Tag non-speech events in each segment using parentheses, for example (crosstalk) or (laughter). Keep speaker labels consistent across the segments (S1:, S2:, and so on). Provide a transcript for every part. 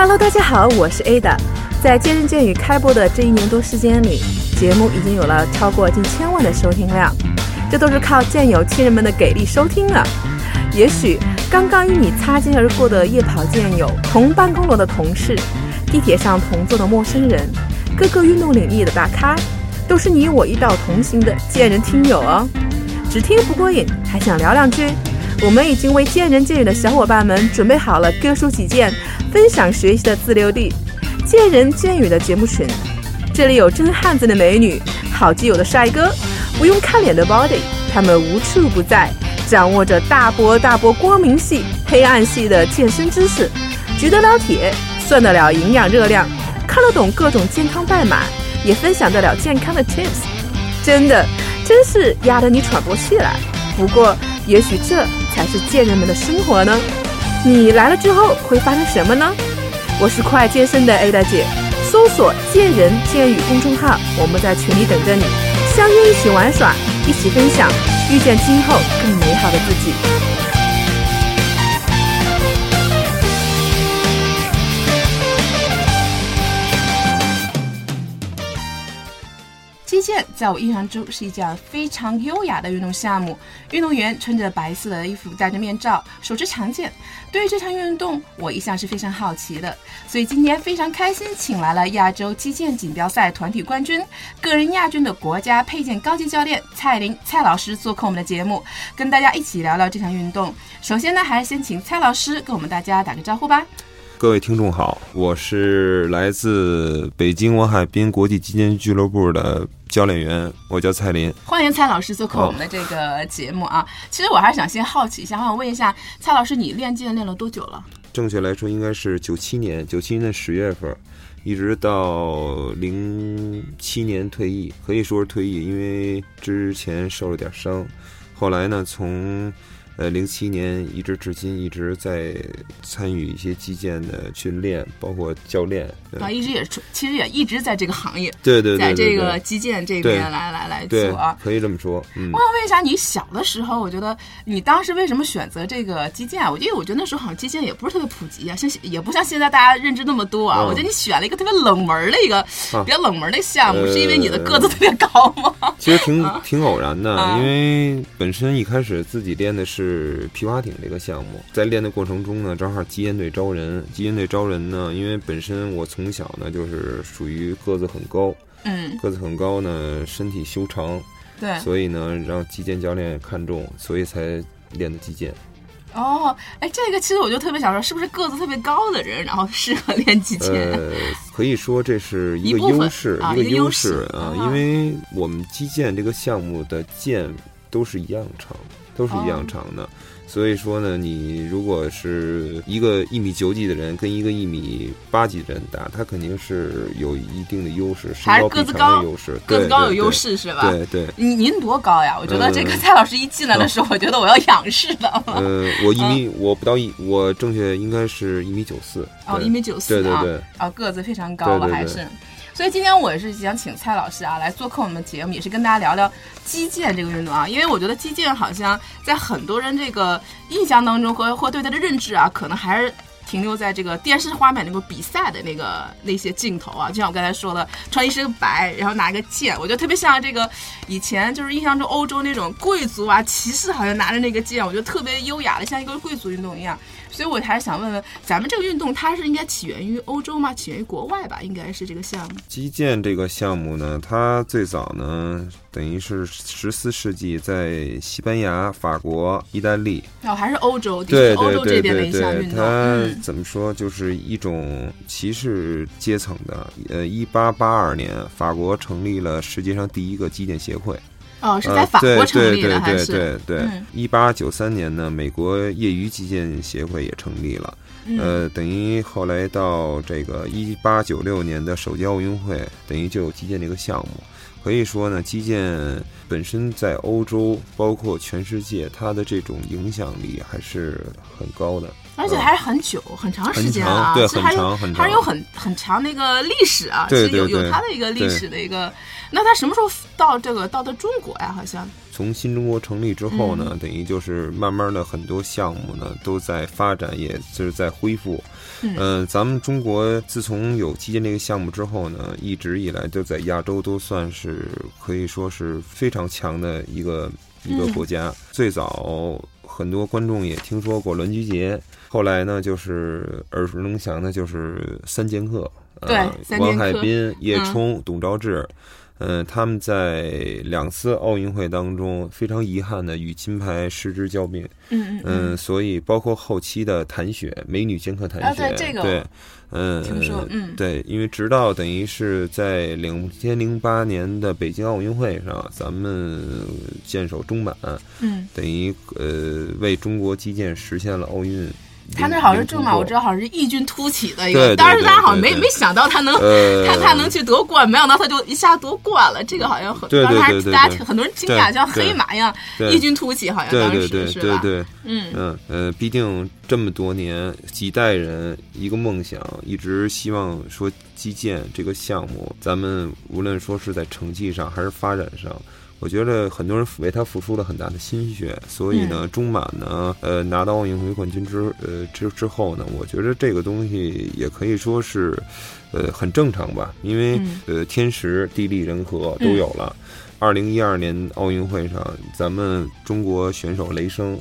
S1: Hello，大家好，我是 Ada。在见人见语开播的这一年多时间里，节目已经有了超过近千万的收听量，这都是靠见友亲人们的给力收听了。也许刚刚与你擦肩而过的夜跑见友、同办公楼的同事、地铁上同坐的陌生人、各个运动领域的大咖，都是你我一道同行的见人听友哦。只听不过瘾，还想聊两句？我们已经为见人见语的小伙伴们准备好了各抒己见、分享学习的自留地——见人见语的节目群。这里有真汉子的美女，好基友的帅哥，不用看脸的 body，他们无处不在，掌握着大波大波光明系、黑暗系的健身知识，举得了铁，算得了营养热量，看得懂各种健康代码，也分享得了健康的 tips。真的，真是压得你喘不过气来。不过，也许这……才是贱人们的生活呢。你来了之后会发生什么呢？我是快健身的 Ada 姐，搜索“贱人贱语”公众号，我们在群里等着你，相约一起玩耍，一起分享，遇见今后更美好的自己。击剑在我印象中是一件非常优雅的运动项目，运动员穿着白色的衣服，戴着面罩，手持长剑。对于这项运动，我一向是非常好奇的，所以今天非常开心，请来了亚洲击剑锦标赛团体冠军、个人亚军的国家佩剑高级教练蔡林蔡老师做客我们的节目，跟大家一起聊聊这项运动。首先呢，还是先请蔡老师跟我们大家打个招呼吧。
S2: 各位听众好，我是来自北京王海滨国际击剑俱乐部的教练员，我叫蔡林。
S1: 欢迎蔡老师做客我们的这个节目啊！其实我还是想先好奇一下，我想问一下蔡老师，你练剑练了多久了？
S2: 正确来说应该是九七年，九七年的十月份，一直到零七年退役，可以说是退役，因为之前受了点伤，后来呢从。呃，零七年一直至今一直在参与一些击剑的训练，包括教练
S1: 啊，一直也其实也一直在这个行业，
S2: 对对，
S1: 在这个击剑这边来来来做啊，
S2: 可以这么说。我想
S1: 问一下，你小的时候，我觉得你当时为什么选择这个击剑？我因为我觉得那时候好像击剑也不是特别普及啊，像也不像现在大家认知那么多啊。我觉得你选了一个特别冷门的一个比较冷门的项目，是因为你的个子特别高吗？
S2: 其实挺 (laughs) 挺偶然的，因为本身一开始自己练的是。是皮划艇这个项目，在练的过程中呢，正好击剑队招人。击剑队招人呢，因为本身我从小呢就是属于个子很高，
S1: 嗯，
S2: 个子很高呢，身体修长，
S1: 对，
S2: 所以呢让击剑教练看中，所以才练的击剑。
S1: 哦，哎，这个其实我就特别想说，是不是个子特别高的人，然后适合练击剑？
S2: 呃，可以说这是一个优势，一个优势啊，因为我们击剑这个项目的剑都是一样长。都是一样长的，所以说呢，你如果是一个一米九几的人跟一个一米八几的人打，他肯定是有一定的优势，
S1: 还是个子高
S2: 优势，
S1: 个子高有优势是吧？
S2: 对对。
S1: 您您多高呀？我觉得这个蔡老师一进来的时候，我觉得我要仰视的。
S2: 呃，我一米，我不到一，我正确应该是一米九四。
S1: 哦，一米九四，
S2: 对对对。
S1: 哦，个子非常高了，还是。所以今天我也是想请蔡老师啊来做客我们节目，也是跟大家聊聊击剑这个运动啊，因为我觉得击剑好像在很多人这个印象当中和或对他的认知啊，可能还是停留在这个电视画面那个比赛的那个那些镜头啊，就像我刚才说的，穿一身白，然后拿个剑，我觉得特别像这个以前就是印象中欧洲那种贵族啊骑士，好像拿着那个剑，我觉得特别优雅的，像一个贵族运动一样。所以我还是想问问，咱们这个运动它是应该起源于欧洲吗？起源于国外吧？应该是这个项目。
S2: 击剑这个项目呢，它最早呢，等于是十四世纪在西班牙、法国、意大利
S1: 哦，还是欧洲，
S2: 对
S1: 欧洲这边的一项运动。
S2: 它怎么说，就是一种骑士阶层的。呃，一八八二年，法国成立了世界上第一个击剑协会。
S1: 哦，是在法国成立
S2: 的还是？对对对，一八九三年呢，美国业余击剑协会也成立了。呃，等于后来到这个一八九六年的首届奥运会，等于就有击剑这个项目。可以说呢，击剑本身在欧洲，包括全世界，它的这种影响力还是很高的。
S1: 而且还是很久、很长时间啊，
S2: 对，很长很
S1: 长，还是有很很长的一个历史啊，其实有有它的一个历史的一个。那它什么时候到这个到的中国呀？好像
S2: 从新中国成立之后呢，等于就是慢慢的很多项目呢都在发展，也就是在恢复。嗯，咱们中国自从有基建这个项目之后呢，一直以来都在亚洲都算是可以说是非常强的一个一个国家。最早很多观众也听说过栾菊杰，后来呢就是耳熟能详的就是三剑客，
S1: 对，
S2: 王海滨、叶冲、董昭志。嗯，他们在两次奥运会当中非常遗憾的与金牌失之交臂。
S1: 嗯
S2: 嗯所以包括后期的谭雪，美女剑客谭雪，对，嗯，
S1: 听说，嗯，
S2: 对，因为直到等于是在两千零八年的北京奥运会上，咱们剑手中满，
S1: 嗯，
S2: 等于呃为中国击剑实现了奥运。
S1: 他那好像是正马，我知道好像是异军突起的一个，当时大家好像没没想到他能，(laughs) 他他能去夺冠，没想到他就一下夺冠了。这个好像很，当时大家很多人惊讶，像黑马一样异军突起，好像当时
S2: 是吧？嗯嗯呃，毕竟这么多年几代人一个梦想，一直希望说击剑这个项目，咱们无论说是在成绩上还是发展上。我觉得很多人为他付出了很大的心血，所以呢，中满呢，呃，拿到奥运会冠军之呃之之后呢，我觉得这个东西也可以说是，呃，很正常吧，因为呃，天时地利人和都有了。二零一二年奥运会上，咱们中国选手雷声。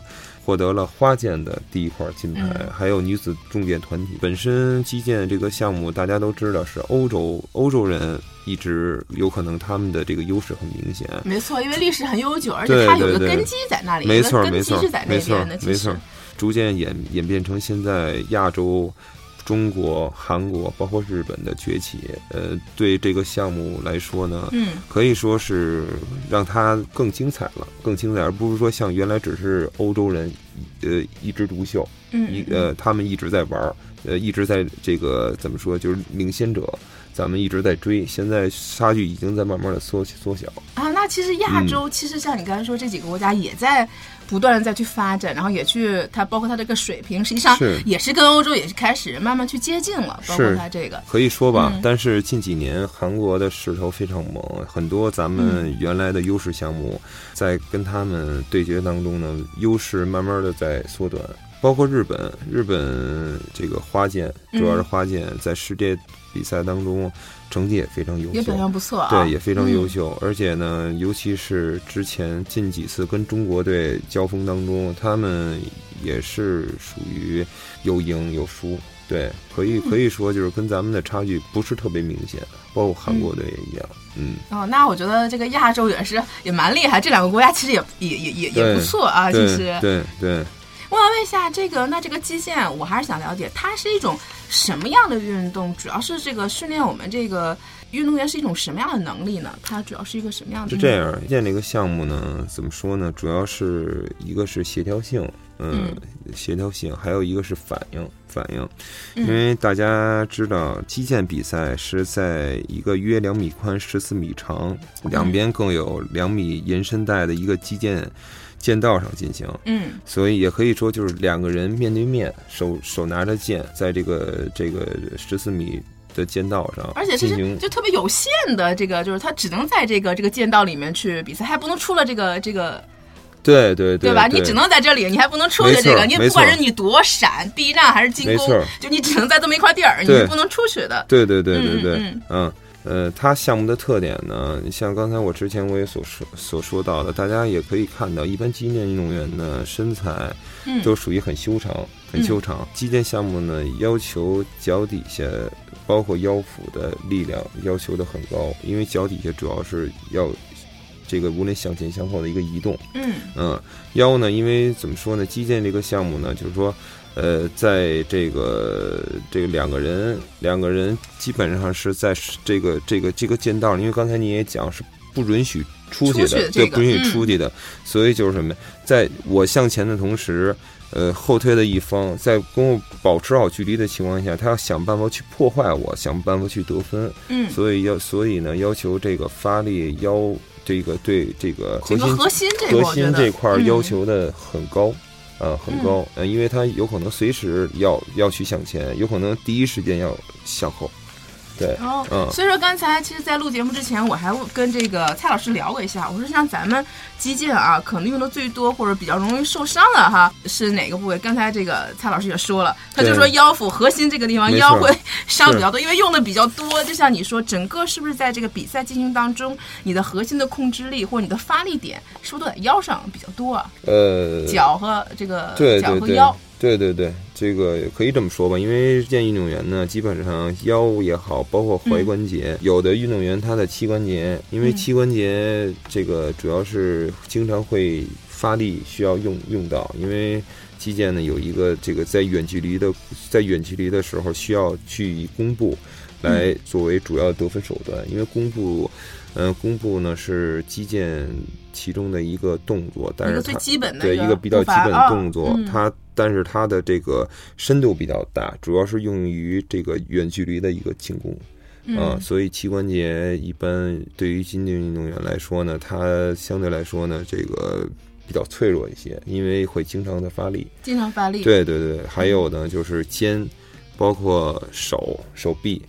S2: 获得了花剑的第一块金牌，还有女子重剑团体。本身击剑这个项目，大家都知道是欧洲欧洲人一直有可能他们的这个优势很明显。
S1: 没错，因为历史很悠久，而且它有个根基在那里。
S2: 没错，没错，
S1: 没
S2: 错，没错。逐渐演演变成现在亚洲。中国、韩国，包括日本的崛起，呃，对这个项目来说呢，
S1: 嗯，
S2: 可以说是让它更精彩了，更精彩，而不是说像原来只是欧洲人，呃，一枝独秀，
S1: 嗯，
S2: 一呃，他们一直在玩，呃，一直在这个怎么说，就是领先者。咱们一直在追，现在差距已经在慢慢的缩缩小
S1: 啊。那其实亚洲，其实像你刚才说这几个国家也在不断的再去发展，然后也去它包括它这个水平，实际上也是跟欧洲也是开始慢慢去接近了。包括它这个
S2: 可以说吧，但是近几年韩国的势头非常猛，很多咱们原来的优势项目在跟他们对决当中呢，优势慢慢的在缩短。包括日本，日本这个花剑主要是花剑在世界。比赛当中成绩也非常优秀，
S1: 也表现不错啊。
S2: 对，也非常优秀。而且呢，尤其是之前近几次跟中国队交锋当中，他们也是属于有赢有输。对，可以可以说就是跟咱们的差距不是特别明显，包括韩国队也一样。嗯。
S1: 哦，那我觉得这个亚洲也是也蛮厉害，这两个国家其实也也也也也不错啊。其实。
S2: 对对。
S1: 我想问一下，这个那这个击剑，我还是想了解，它是一种什么样的运动？主要是这个训练我们这个运动员是一种什么样的能力呢？它主要是一个什么样的？
S2: 是这样，击剑这个项目呢，怎么说呢？主要是一个是协调性，嗯，协调性，还有一个是反应，反应。因为大家知道，击剑比赛是在一个约两米宽、十四米长，两边更有两米延伸带的一个击剑。剑道上进行，
S1: 嗯，
S2: 所以也可以说就是两个人面对面，手手拿着剑，在这个这个十四米的剑道上，
S1: 而且
S2: 是
S1: 就特别有限的这个，就是他只能在这个这个剑道里面去比赛，还不能出了这个这个，
S2: 对对对，
S1: 对吧？你只能在这里，你还不能出去这个，你不管是你躲闪、避让还是进攻，就你只能在这么一块地儿，你是不能出去的。
S2: 对对对对对，嗯。呃，它项目的特点呢，像刚才我之前我也所说所说到的，大家也可以看到，一般击剑运动员的身材都属于很修长，很修长。击剑项目呢，要求脚底下包括腰腹的力量要求的很高，因为脚底下主要是要这个无论向前向后的一个移动。
S1: 嗯
S2: 嗯，腰呢，因为怎么说呢，击剑这个项目呢，就是说。呃，在这个这个两个人，两个人基本上是在这个这个这个剑道，因为刚才你也讲是不允许出去的，对，不允许出去的，所以就是什么，在我向前的同时，呃，后退的一方在跟我保持好距离的情况下，他要想办法去破坏我，想办法去得分，
S1: 嗯，
S2: 所以要所以呢，要求这个发力要这个对这个核心
S1: 核心
S2: 核心这块要求的很高。呃，很高，嗯，因为它有可能随时要要去向前，有可能第一时间要向后，对，
S1: 哦，
S2: 嗯
S1: 所以说刚才其实，在录节目之前，我还跟这个蔡老师聊过一下，我说像咱们击剑啊，可能用的最多或者比较容易受伤的哈，是哪个部位？刚才这个蔡老师也说了，他就说腰腹核心这个地方腰会伤比较多，因为用的比较多。就像你说，整个是不是在这个比赛进行当中，你的核心的控制力或者你的发力点，是不是都在腰上比较多啊？
S2: 呃，
S1: 脚和这个脚和腰，
S2: 对对对，这个可以这么说吧，因为日健运动员呢，基本上腰也好，包括踝关节，有的运动员他的膝关节，因为
S1: 嗯
S2: 膝关节这个主要是经常会发力需要用用到，因为击剑呢有一个这个在远距离的在远距离的时候需要去以弓步来作为主要得分手段，因为弓步。嗯，弓步呢是击剑其中的一个动作，但
S1: 一个最
S2: 是它
S1: 基本的
S2: 对一个比较基本的动作，
S1: 嗯、
S2: 它但是它的这个深度比较大，主要是用于这个远距离的一个进攻。啊、
S1: 嗯，
S2: 所以膝关节一般对于新进运动员来说呢，它相对来说呢，这个比较脆弱一些，因为会经常的发力。
S1: 经常发力。
S2: 对对对，还有呢就是肩，包括手手臂，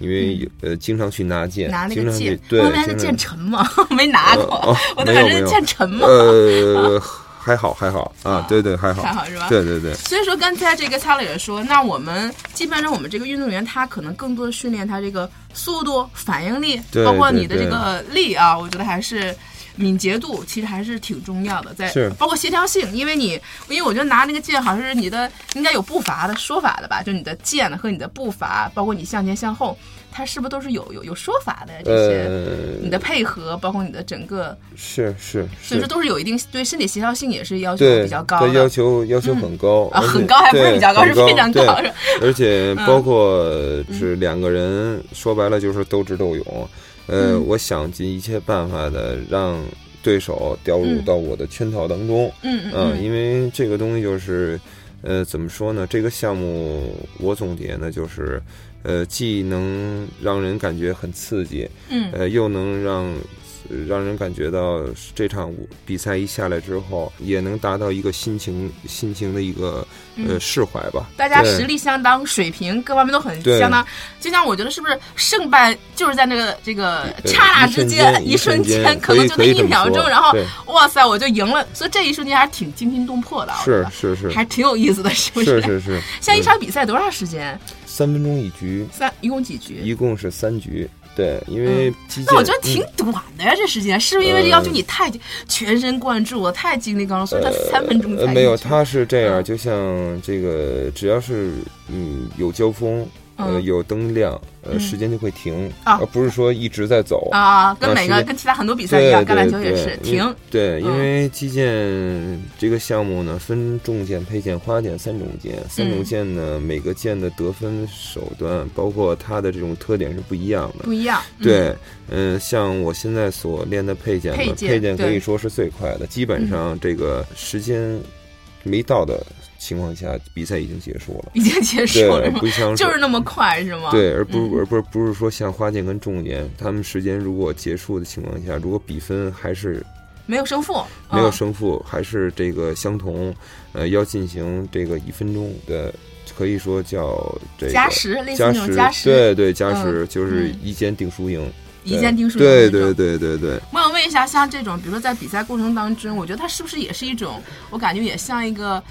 S2: 因为有、呃经常去拿剑，
S1: 嗯拿那个剑，
S2: 对，
S1: 我们那剑沉吗？(laughs) 没拿过，
S2: 呃哦
S1: 我都感觉剑沉吗？(laughs)
S2: 呃，还好还好啊
S1: 啊，
S2: 对对还好，
S1: 还好是吧？
S2: 对对对。
S1: 所以说，刚才这个蔡老也说，那我们基本上我们这个运动员，他可能更多的训练他这个速度、反应力，包括你的这个力啊，我觉得还是。敏捷度其实还是挺重要的，在
S2: 是
S1: 包括协调性，因为你，因为我觉得拿那个剑好像是你的应该有步伐的说法的吧，就你的剑和你的步伐，包括你向前向后，它是不是都是有有有说法的这些？
S2: 呃，
S1: 你的配合，包括你的整个，
S2: 是是
S1: 所以说
S2: 是，
S1: 都是有一定对身体协调性也是要求
S2: 对
S1: 比较高
S2: 对要。求要求很高
S1: 啊，很高还不是比较高，是非常高，是
S2: 而且
S1: 嗯
S2: 包括是两个人，说白了就是斗智斗勇。呃，
S1: 嗯
S2: 我想尽一切办法的让对手掉入
S1: 嗯
S2: 到我的圈套当中。
S1: 嗯嗯
S2: 嗯，
S1: 嗯，
S2: 因为这个东西就是，呃，怎么说呢？这个项目我总结呢，就是，呃，既能让人感觉很刺激，
S1: 嗯。
S2: 呃，又能让呃让人感觉到这场比赛一下来之后，也能达到一个心情心情的一个呃
S1: 嗯
S2: 释怀吧。
S1: 大家实力相当，水平各方面都很相当。就像我觉得是不是胜败就是在那个这个刹那之间，
S2: 间
S1: 一瞬
S2: 间
S1: 可能就那一秒钟，然后哇塞，我就赢了。所以这一瞬间还是挺惊心动魄的，
S2: 是是是
S1: 还挺有意思的，是不
S2: 是是是是，(laughs)
S1: 像一
S2: 嗯
S1: 场比赛多长时间？
S2: 三分钟一局，
S1: 三一共几局？
S2: 一共是三局。对，因为击剑，
S1: 那我觉得挺
S2: 嗯。
S1: 短的呀，这时间是不是因为要求你太全神贯注了，太精力高了，所以他三分钟才
S2: 呃，没有，他是这样，
S1: 嗯。
S2: 就像这个，只要是嗯有交锋，呃
S1: 嗯
S2: 有灯亮，呃
S1: 嗯
S2: 时间就会停，
S1: 啊
S2: 而不是说一直在走。
S1: 啊，跟
S2: 啊
S1: 每个跟其他很多比赛一样，橄榄球也是停。
S2: 对，因
S1: 嗯
S2: 为击剑这个项目呢，分重剑、配剑、花剑三种剑。三种
S1: 嗯
S2: 剑呢，每个剑的得分手段，包括它的这种特点是不一样的。
S1: 不一样，嗯
S2: 对，嗯，像我现在所练的配剑呢，
S1: 配剑
S2: 可以说是最快的，基本上这个时间没到的情况下，比赛已经结束了。
S1: 已经结束
S2: 对，
S1: 了吗？
S2: 不像
S1: 就是那么快是吗？
S2: 对，而不是
S1: 嗯。
S2: 而不是不是说像花剑跟重剑，他们时间如果结束的情况下，如果比分还是
S1: 没有胜负，
S2: 没有
S1: 嗯。
S2: 胜负，还是这个相同，呃，要进行这个一分钟的，可以说叫这个
S1: 加时，类似
S2: 加时，
S1: 那种加时，
S2: 对对，加时、
S1: 嗯。
S2: 就是
S1: 嗯。
S2: 一剑定输赢，
S1: 一剑定输赢
S2: 对对对对对，
S1: 我想问一下，像这种，比如说在比赛过程当中，我觉得它是不是也是一种，我感觉也像一个，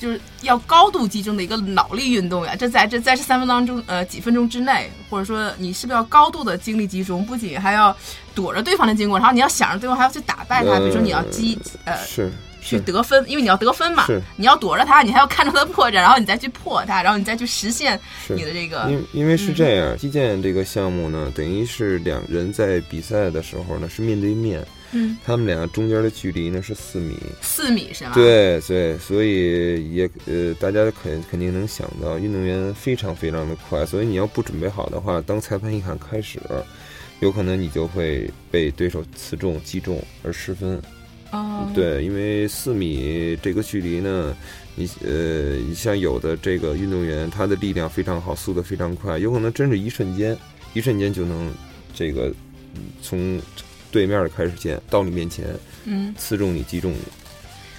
S1: 就是要高度集中的一个脑力运动呀？这在这在这三分当中，呃，几分钟之内，或者说你是不是要高度的精力集中，不仅还要躲着对方的进攻，然后你要想着对方还要去打败他，比如说你要击，呃，
S2: 是
S1: 去得分，因为你要得分嘛
S2: 是，
S1: 你要躲着他，你还要看着他的破绽，然后你再去破他，然后你再去实现你的这个，
S2: 因因为是这样，击剑这个项目呢，等于是两人在比赛的时候呢是面对面，
S1: 嗯，
S2: 他们俩中间的距离呢是四米，
S1: 四米是吧？，
S2: 对对，所以也呃，大家肯肯定能想到，运动员非常非常的快，所以你要不准备好的话，当裁判一喊开始，有可能你就会被对手刺中、击中而失分。
S1: 哦，，
S2: 对，因为四米这个距离呢，你呃，你像有的这个运动员，他的力量非常好，速度非常快，有可能真是一瞬间，一瞬间就能这个嗯从对面的开始剑到你面前
S1: 嗯。
S2: 刺中你、击中你。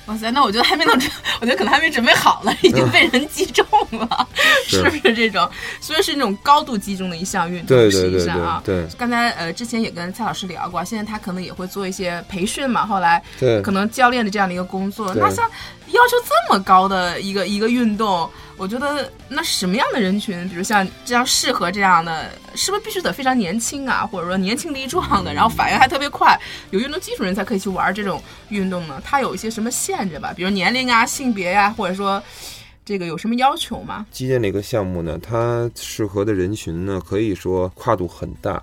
S1: 哇塞，那我觉得还没能，(laughs) 我觉得可能还没准备好了，已经被人击中了，(laughs) 是不是这种？所以是那种高度集中的一项运动，实际上啊。
S2: 对，
S1: 刚才呃之前也跟蔡老师聊过，现在他可能也会做一些培训嘛，后来
S2: 对，
S1: 可能教练的这样的一个工作。那像要求这么高的一个一个运动，我觉得那什么样的人群，比如像这样适合这样的，是不是必须得非常年轻啊，或者说年轻力壮的，然后反应还特别快，有运动基础人才可以去玩这种运动呢？它有一些什么限制吧？比如年龄啊、性别呀，或者说这个有什么要求吗？
S2: 击剑这个项目呢，它适合的人群呢，可以说跨度很大，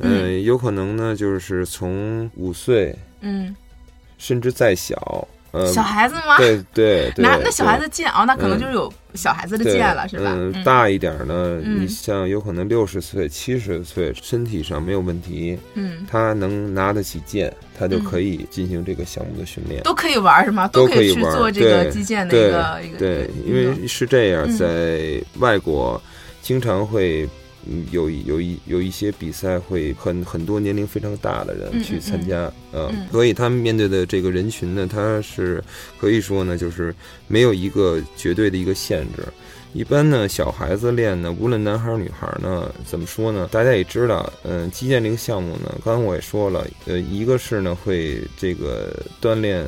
S2: 嗯，有可能呢，就是从五岁，
S1: 嗯，
S2: 甚至再小。
S1: 小孩子吗？
S2: 对对对，(laughs)
S1: 那那小孩子剑哦，那可能就是有小孩子的剑了，是吧？
S2: 嗯，大一点呢，你像有可能六十岁、七十岁，身体上没有问题，
S1: 嗯，
S2: 他能拿得起剑，他就可以进行这个项目的训练，
S1: 都可以玩是吗？都
S2: 可以
S1: 去做这个击剑的一个一个。
S2: 对，因为是这样，在外国经常会。嗯，有有一有一些比赛会很很多年龄非常大的人去参加，
S1: 嗯，
S2: 所以他们面对的这个人群呢，他是可以说呢，就是没有一个绝对的一个限制。一般呢，小孩子练呢，无论男孩女孩呢，怎么说呢？大家也知道，嗯，击剑这个项目呢，刚刚我也说了，呃，一个是呢会这个锻炼。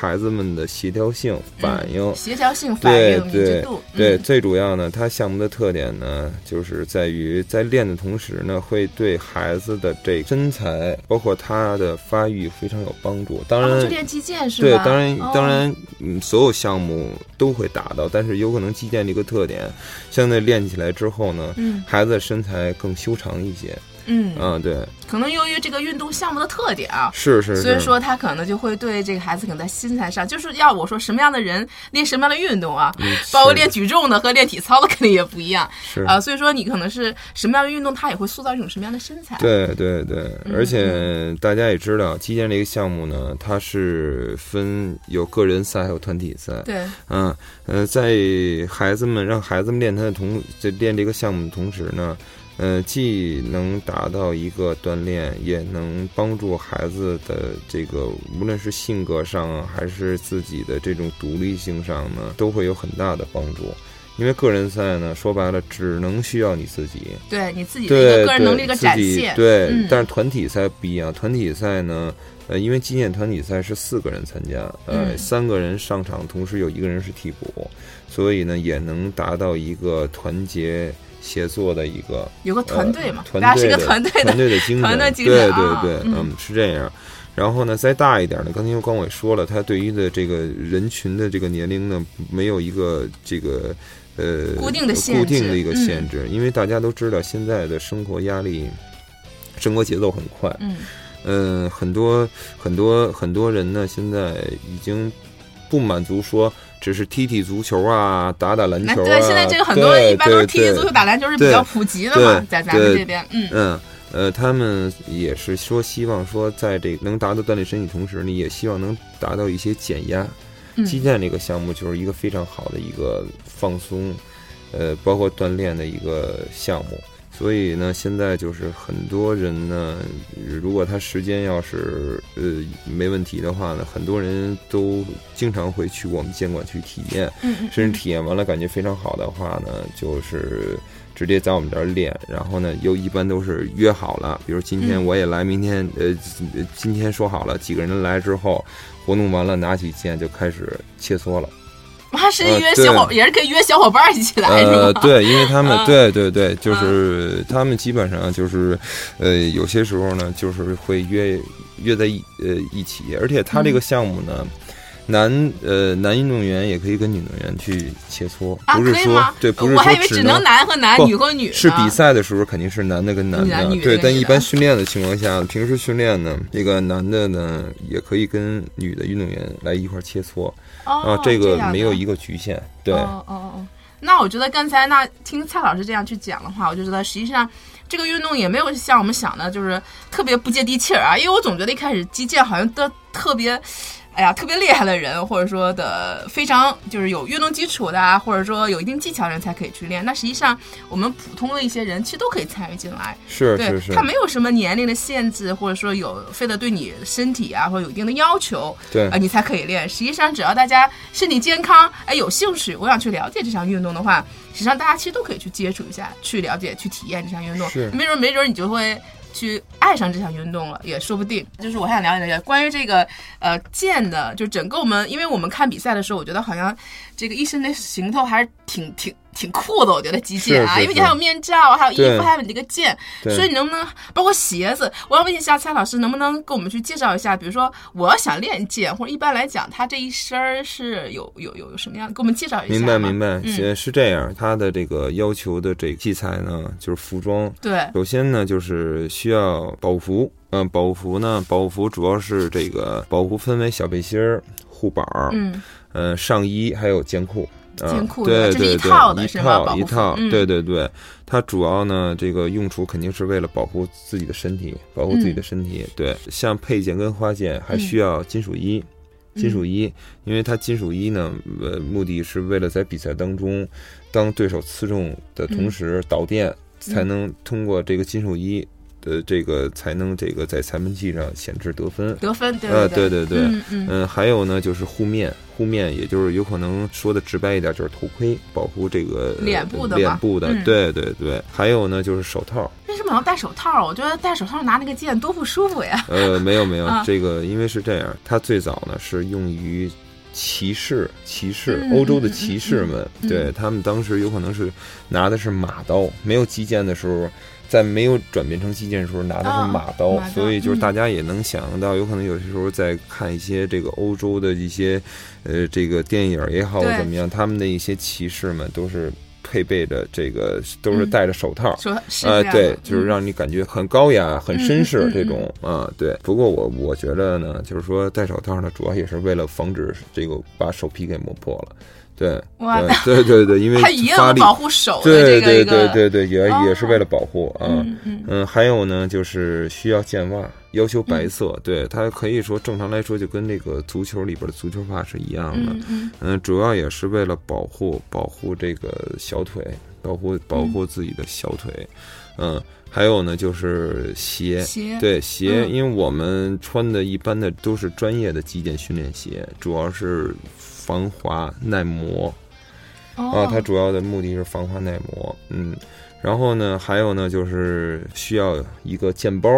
S2: 孩子们的协调性、反应、
S1: 协调性、反应、
S2: 敏捷度，对，最主要呢，它项目的特点呢，就是在于在练的同时呢，会对孩子的这身材，包括他的发育非常有帮助。当然，
S1: 练击剑是
S2: 吧？对，当然，当然，嗯，所有项目都会达到，但是有可能击剑这个特点，相对练起来之后呢，
S1: 嗯，
S2: 孩子的身材更修长一些。
S1: 嗯。
S2: 嗯，对，
S1: 可能由于这个运动项目的特点啊，
S2: 是是，
S1: 所以说他可能就会对这个孩子可能在心态上，就是要我说什么样的人练什么样的运动啊，包括练举重的和练体操的肯定也不一样，
S2: 是。
S1: 啊，所以说你可能是什么样的运动，他也会塑造一种什么样的身材。
S2: 对对对，而且大家也知道，击剑这个项目呢，它是分有个人赛还有团体赛。
S1: 对，
S2: 嗯呃，在孩子们让孩子们练他的同在练这个项目的同时呢。呃，既能达到一个锻炼，也能帮助孩子的这个，无论是性格上还是自己的这种独立性上呢，都会有很大的帮助。因为个人赛呢，说白了，只能需要你自己，
S1: 对你自己的一个个人能力的展现。
S2: 对，但是团体赛不一样，团体赛呢，呃，因为击剑团体赛是四个人参加，呃，三个人上场，同时有一个人是替补，所以呢，也能达到一个团结。协作的一个
S1: 有个团队嘛，
S2: 大家
S1: 是一个团队的 (laughs)
S2: 团队的
S1: 精
S2: 神，
S1: 对
S2: 对对，嗯，是这样。然后呢，再大一点呢，刚才刚我也说了，他对于的这个人群的这个年龄呢，没有一个这个呃
S1: 固定的
S2: 固定的一个限制，因为大家都知道现在的生活压力，生活节奏很快，
S1: 嗯
S2: 呃，很多很多很多人呢，现在已经不满足说。只是踢踢足球啊，打打篮球啊。
S1: 对，现在这个很多一般都是踢踢足球、打篮球是比较普及的嘛，在咱们这边，嗯
S2: 嗯呃，他们也是说希望说，在这能达到锻炼身体同时呢，也希望能达到一些减压。击剑这个项目就是一个非常好的一个放松，呃，包括锻炼的一个项目。所以呢，现在就是很多人呢，如果他时间要是呃没问题的话呢，很多人都经常会去我们监管去体验，甚至体验完了感觉非常好的话呢，就是直接在我们这儿练。然后呢，又一般都是约好了，比如今天我也来，明天呃今天说好了，几个人来之后，活动完了拿起剑就开始切磋了。
S1: 他是约小伙，也是可以约小伙伴一起来，
S2: 呃，对，因为他们，对对对，就是他们基本上就是，呃，有些时候呢，就是会约约在一呃一起，而且他这个项目呢。男呃男运动员也可以跟女运动员去切磋，不是说对，不是说
S1: 只能男和男，女和女。
S2: 是比赛的时候肯定是男的跟男
S1: 的，
S2: 对。但一般训练的情况下，平时训练呢，这个男的呢也可以跟女的运动员来一块切磋
S1: 啊，
S2: 这个没有一个局限。对，
S1: 哦哦哦。那我觉得刚才那听蔡老师这样去讲的话，我就觉得实际上这个运动也没有像我们想的，就是特别不接地气儿啊。因为我总觉得一开始击剑好像都特别。哎呀特别厉害的人，或者说的非常就是有运动基础的，或者说有一定技巧的人才可以去练。那实际上我们普通的一些人其实都可以参与进来。
S2: 是是是，
S1: 它没有什么年龄的限制，或者说有非得对你身体啊或者有一定的要求，
S2: 对
S1: 啊你才可以练。实际上只要大家身体健康，哎有兴趣，我想去了解这项运动的话，实际上大家其实都可以去接触一下，去了解、去体验这项运动。没准没准你就会。去爱上这项运动了，也说不定。就是我还想了解了解关于这个呃剑的，就整个我们，因为我们看比赛的时候，我觉得好像这个一身的行头还是挺挺。挺酷的，我觉得击剑啊，因为你还有面罩，还有衣服，还有你这个剑，所以你能不能包括鞋子？我要问一下蔡老师，能不能给我们去介绍一下？比如说，我要想练剑，或者一般来讲，他这一身儿是有有有有什么样？给我们介绍一下。
S2: 明白明白，是是这样。他的这个要求的这个器材呢，就是服装。
S1: 对，
S2: 首先呢，就是需要保护服。嗯，保护服呢，保护服主要是这个保护服分为小背心儿、护板儿，嗯，呃，上衣还有剑裤。
S1: 坚固
S2: 的，
S1: 这是
S2: 一
S1: 套的，
S2: 一套一套，对对对，它主要呢，这个用处肯定是为了保护自己的身体，保护自己的身体。对，像配件跟花剑还需要金属衣，金属衣，因为它金属衣呢，呃，目的是为了在比赛当中，当对手刺中的同时导电，才能通过这个金属衣。的这个才能这个在裁判器上显示得分，
S1: 得分，
S2: 呃，对对对，
S1: 嗯
S2: 嗯，还有呢，就是护面，护面，也就是有可能说的直白一点，就是头盔，保护这个
S1: 脸部的，
S2: 脸部的，对对对，还有呢，就是手套。
S1: 为什么要戴手套？我觉得戴手套拿那个剑多不舒服呀。
S2: 呃，没有没有，(laughs) 这个因为是这样，它最早呢是用于骑士，骑士，欧洲的骑士们，对他们当时有可能是拿的是马刀，没有击剑的时候。在没有转变成击剑的时候，拿的是马刀，所以就是大家也能想象到，有可能有些时候在看一些这个欧洲的一些，呃，这个电影也好怎么样，他们的一些骑士们都是配备着这个，都是戴着手套，
S1: 啊，
S2: 对，就是让你感觉很高雅、很绅士这种啊，对。不过我我觉得呢，就是说戴手套呢，主要也是为了防止这个把手皮给磨破了。对，对对对，因为它发力
S1: 保护手，
S2: 对对对对对，也也是为了保护啊。嗯，还有呢，就是需要健袜，要求白色。对，它可以说正常来说就跟那个足球里边的足球袜是一样的。
S1: 嗯
S2: 嗯，主要也是为了保护保护这个小腿，保护保护自己的小腿。嗯，还有呢，就是鞋，对鞋，因为我们穿的一般的都是专业的击剑训练鞋，主要是。防滑耐磨，啊，它主要的目的是防滑耐磨，嗯，然后呢，还有呢，就是需要一个剑包，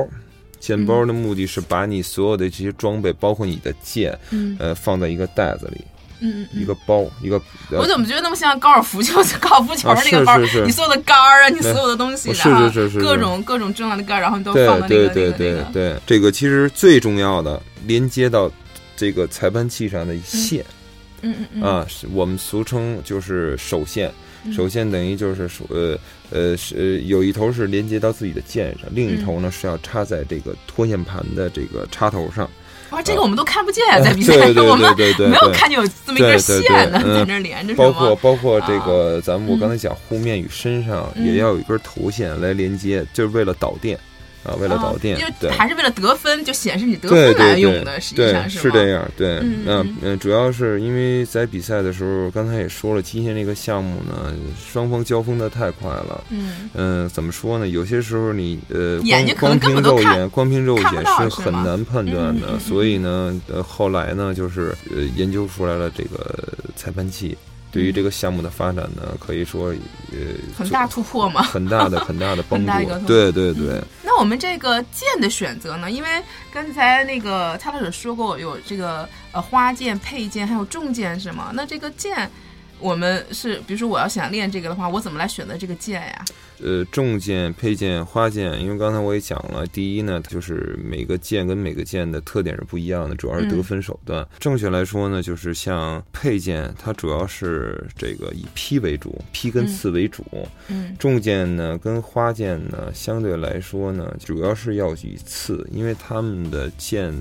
S2: 剑包的目的是把你所有的这些装备，包括你的剑，呃，放在一个袋子里，
S1: 嗯，
S2: 一个包，一个。
S1: 我怎么觉得那么像高尔夫球？高尔夫球那个包，你所有的杆儿啊，你所有的东西，
S2: 是是是是，
S1: 各种各种重要的杆儿，然后你都放在
S2: 那个那个对对。对，这个其实最重要的，连接到这个裁判器上的线。
S1: 嗯嗯嗯
S2: 啊，我们俗称就是手线，手线等于就是手呃呃是有一头是连接到自己的剑上，另一头呢是要插在这个拖线盘的这个插头上。
S1: 哇，这个我们都看不见，在比赛
S2: 中我们
S1: 没有看见有这么一根线呢，在那连着。
S2: 包括包括这个，咱们我刚才讲护面与身上也要有一根头线来连接，就是为了导电。啊，为了导电，
S1: 对还是为了得分，就显示你得分来用的，实际上
S2: 是是这样。对，嗯嗯，主要是因为在比赛的时候，刚才也说了，今天这个项目呢，双方交锋的太快了。
S1: 嗯
S2: 嗯，怎么说呢？有些时候你呃，光凭肉眼，光凭肉眼是很难判断的。所以呢，呃，后来呢，就是呃，研究出来了这个裁判器。对于这个项目的发展呢，可以说呃
S1: 很大突破嘛，(laughs)
S2: 很大的很大的 (laughs) 帮助。对对对。
S1: 那我们这个剑的选择呢？因为刚才那个蔡老师说过有这个呃花剑、佩剑还有重剑是吗？那这个剑。我们是，比如说我要想练这个的话，我怎么来选择这个剑呀？
S2: 呃，重剑、配件、花剑，因为刚才我也讲了，第一呢，就是每个剑跟每个剑的特点是不一样的，主要是得分手段。正确来说呢，就是像配件，它主要是这个以劈为主，劈跟刺为主。
S1: 嗯。
S2: 重剑呢，跟花剑呢，相对来说呢，主要是要以刺，因为他们的剑。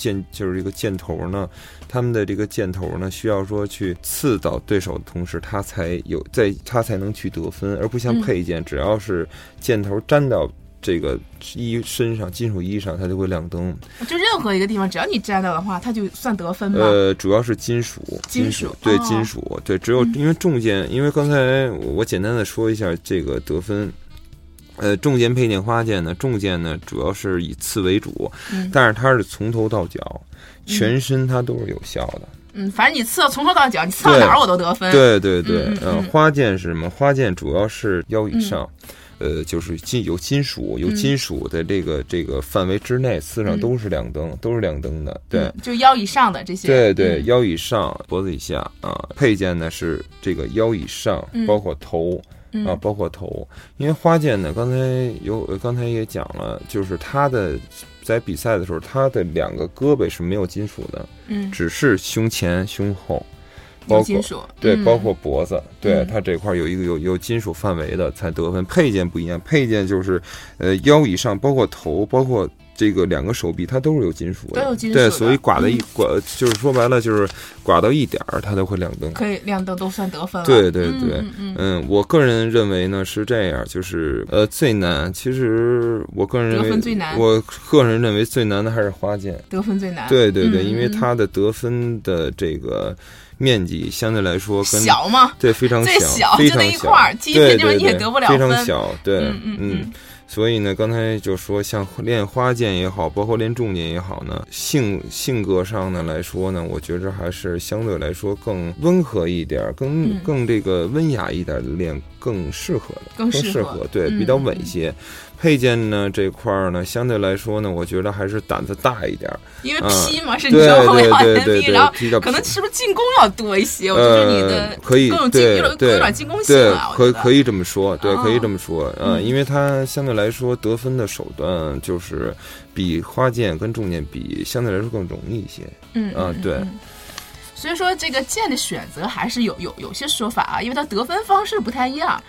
S2: 剑就是这个箭头呢，他们的这个箭头呢，需要说去刺到对手的同时，他才有在他才能去得分，而不像佩剑，只要是箭头粘到这个衣身上金属衣上，它就会亮灯。
S1: 就任何一个地方，只要你沾到的话，它就算得分吗？
S2: 呃，主要是金属，
S1: 金
S2: 属对金属对，只有因为重剑，因为刚才我简单的说一下这个得分。呃，重剑配件花剑呢，重剑呢主要是以刺为主，但是它是从头到脚，全身它都是有效的。
S1: 嗯，反正你刺到从头到脚，你刺到哪儿我都得分。
S2: 对对对，嗯，花剑是什么？花剑主要是腰以上，呃，就是金有金属有金属的这个这个范围之内，刺上都是亮灯，都是亮灯的。对，
S1: 就腰以上的这些。
S2: 对对，腰以上，脖子以下啊。配件呢是这个腰以上，包括头。啊，包括头，因为花剑呢，刚才有刚才也讲了，就是他的在比赛的时候，他的两个胳膊是没有金属的，
S1: 嗯，
S2: 只是胸前、胸后，包括对，包括脖子，对他这块有一个有有金属范围的才得分。配件不一样，配件就是呃腰以上，包括头，包括。这个两个手臂它都是有金属
S1: 的，都有金属
S2: 对，所以刮的一刮，就是说白了就是刮到一点儿，它都会亮灯，
S1: 可以亮灯都算得分了。
S2: 对对对，嗯，我个人认为呢是这样，就是呃最难，其实我个人认为
S1: 得分最难，
S2: 我个人认为最难的还是花剑，
S1: 得分最难。
S2: 对对对，因为它的得分的这个面积相对来说跟
S1: 小吗？
S2: 对，非常
S1: 小，
S2: 非常
S1: 小，
S2: 对对
S1: 对，
S2: 非常小，对，
S1: 嗯。嗯。
S2: 所以呢，刚才就说像练花剑也好，包括练重剑也好呢，性性格上呢来说呢，我觉着还是相对来说更温和一点，更更这个温雅一点的练更适合的，更适合，对，比较稳一些。配件呢这块儿呢，相对来说呢，我觉得还是胆子大一点，
S1: 因为劈嘛是你说后面往前劈，然后可能是不是进攻要多一些？我觉得你的
S2: 可以对
S1: 有点进攻
S2: 性啊，可可以这么说，对，可以这么说，嗯，因为它相对来说得分的手段就是比花剑跟重剑比，相对来说更容易一些，
S1: 嗯
S2: 啊，对。
S1: 所以说这个剑的选择还是有有有些说法啊，因为它得分方式不太一样。